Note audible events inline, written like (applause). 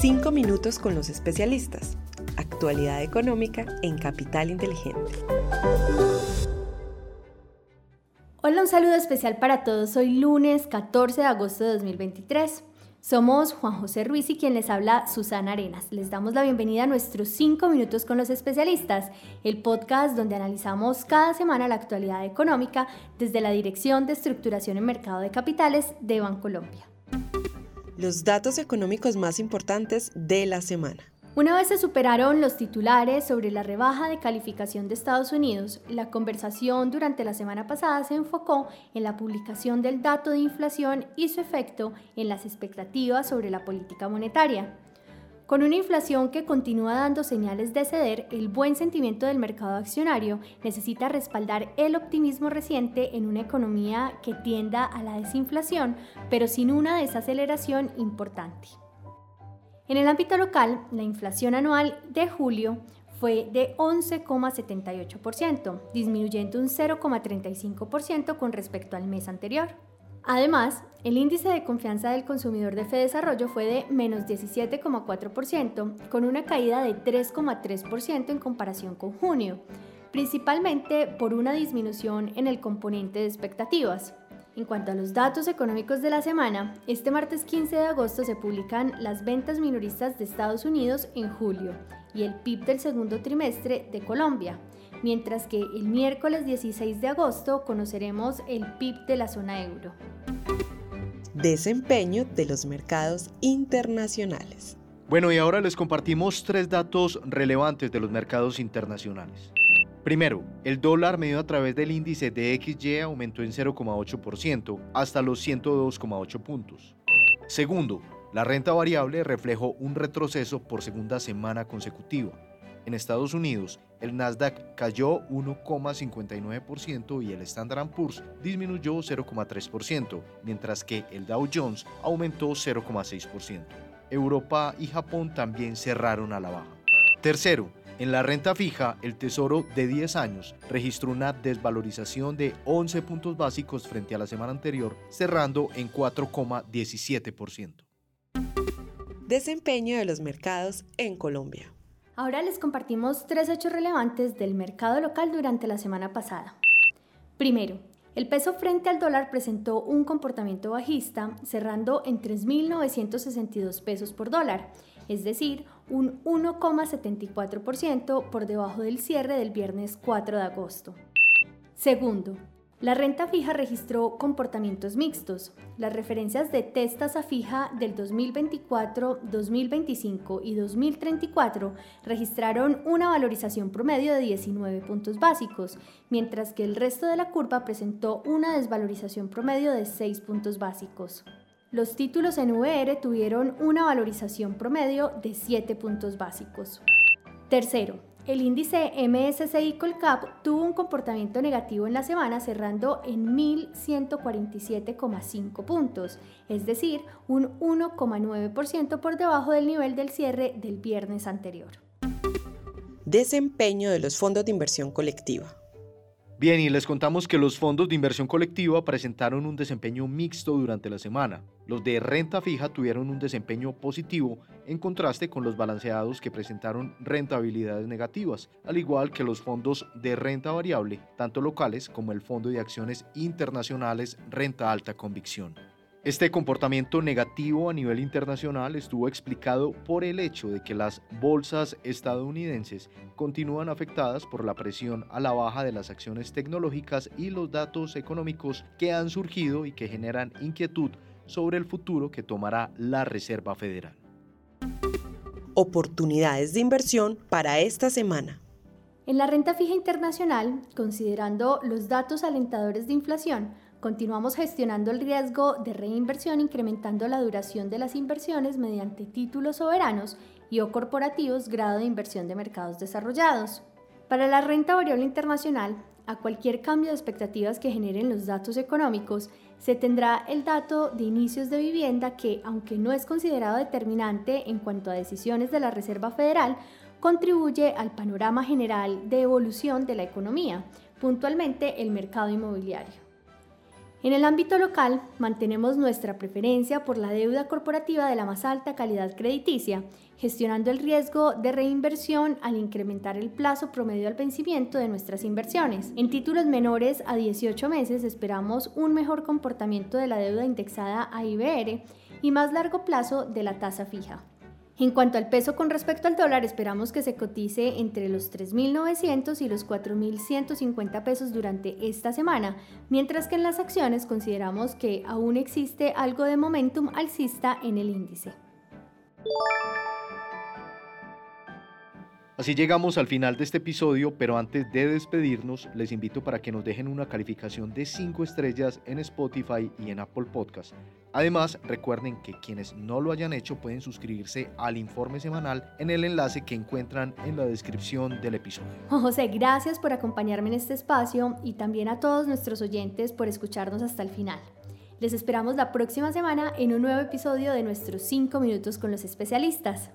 Cinco minutos con los especialistas. Actualidad económica en Capital Inteligente. Hola, un saludo especial para todos. Hoy lunes 14 de agosto de 2023. Somos Juan José Ruiz y quien les habla Susana Arenas. Les damos la bienvenida a nuestros 5 minutos con los especialistas, el podcast donde analizamos cada semana la actualidad económica desde la Dirección de Estructuración en Mercado de Capitales de Bancolombia los datos económicos más importantes de la semana. Una vez se superaron los titulares sobre la rebaja de calificación de Estados Unidos, la conversación durante la semana pasada se enfocó en la publicación del dato de inflación y su efecto en las expectativas sobre la política monetaria. Con una inflación que continúa dando señales de ceder, el buen sentimiento del mercado accionario necesita respaldar el optimismo reciente en una economía que tienda a la desinflación, pero sin una desaceleración importante. En el ámbito local, la inflación anual de julio fue de 11,78%, disminuyendo un 0,35% con respecto al mes anterior. Además, el índice de confianza del consumidor de Desarrollo fue de menos 17,4%, con una caída de 3,3% en comparación con junio, principalmente por una disminución en el componente de expectativas. En cuanto a los datos económicos de la semana, este martes 15 de agosto se publican las ventas minoristas de Estados Unidos en julio y el PIB del segundo trimestre de Colombia, mientras que el miércoles 16 de agosto conoceremos el PIB de la zona euro. Desempeño de los mercados internacionales. Bueno, y ahora les compartimos tres datos relevantes de los mercados internacionales. Primero, el dólar medido a través del índice de XY aumentó en 0,8% hasta los 102,8 puntos. Segundo, la renta variable reflejó un retroceso por segunda semana consecutiva en Estados Unidos, el Nasdaq cayó 1,59% y el Standard Poor's disminuyó 0,3%, mientras que el Dow Jones aumentó 0,6%. Europa y Japón también cerraron a la baja. Tercero, en la renta fija, el Tesoro de 10 años registró una desvalorización de 11 puntos básicos frente a la semana anterior, cerrando en 4,17%. Desempeño de los mercados en Colombia. Ahora les compartimos tres hechos relevantes del mercado local durante la semana pasada. Primero, el peso frente al dólar presentó un comportamiento bajista, cerrando en 3.962 pesos por dólar, es decir, un 1,74% por debajo del cierre del viernes 4 de agosto. Segundo, la renta fija registró comportamientos mixtos. Las referencias de test fija del 2024, 2025 y 2034 registraron una valorización promedio de 19 puntos básicos, mientras que el resto de la curva presentó una desvalorización promedio de 6 puntos básicos. Los títulos en VR tuvieron una valorización promedio de 7 puntos básicos. Tercero, el índice MSCI Colcap tuvo un comportamiento negativo en la semana cerrando en 1.147,5 puntos, es decir, un 1,9% por debajo del nivel del cierre del viernes anterior. Desempeño de los fondos de inversión colectiva. Bien, y les contamos que los fondos de inversión colectiva presentaron un desempeño mixto durante la semana. Los de renta fija tuvieron un desempeño positivo en contraste con los balanceados que presentaron rentabilidades negativas, al igual que los fondos de renta variable, tanto locales como el Fondo de Acciones Internacionales Renta Alta Convicción. Este comportamiento negativo a nivel internacional estuvo explicado por el hecho de que las bolsas estadounidenses continúan afectadas por la presión a la baja de las acciones tecnológicas y los datos económicos que han surgido y que generan inquietud sobre el futuro que tomará la Reserva Federal. Oportunidades de inversión para esta semana. En la renta fija internacional, considerando los datos alentadores de inflación, Continuamos gestionando el riesgo de reinversión incrementando la duración de las inversiones mediante títulos soberanos y o corporativos grado de inversión de mercados desarrollados. Para la renta variable internacional, a cualquier cambio de expectativas que generen los datos económicos, se tendrá el dato de inicios de vivienda que, aunque no es considerado determinante en cuanto a decisiones de la Reserva Federal, contribuye al panorama general de evolución de la economía, puntualmente el mercado inmobiliario. En el ámbito local, mantenemos nuestra preferencia por la deuda corporativa de la más alta calidad crediticia, gestionando el riesgo de reinversión al incrementar el plazo promedio al vencimiento de nuestras inversiones. En títulos menores a 18 meses esperamos un mejor comportamiento de la deuda indexada a IBR y más largo plazo de la tasa fija. En cuanto al peso con respecto al dólar, esperamos que se cotice entre los 3.900 y los 4.150 pesos durante esta semana, mientras que en las acciones consideramos que aún existe algo de momentum alcista en el índice. Así llegamos al final de este episodio, pero antes de despedirnos, les invito para que nos dejen una calificación de 5 estrellas en Spotify y en Apple Podcast. Además, recuerden que quienes no lo hayan hecho pueden suscribirse al informe semanal en el enlace que encuentran en la descripción del episodio. (laughs) José, gracias por acompañarme en este espacio y también a todos nuestros oyentes por escucharnos hasta el final. Les esperamos la próxima semana en un nuevo episodio de nuestros 5 minutos con los especialistas.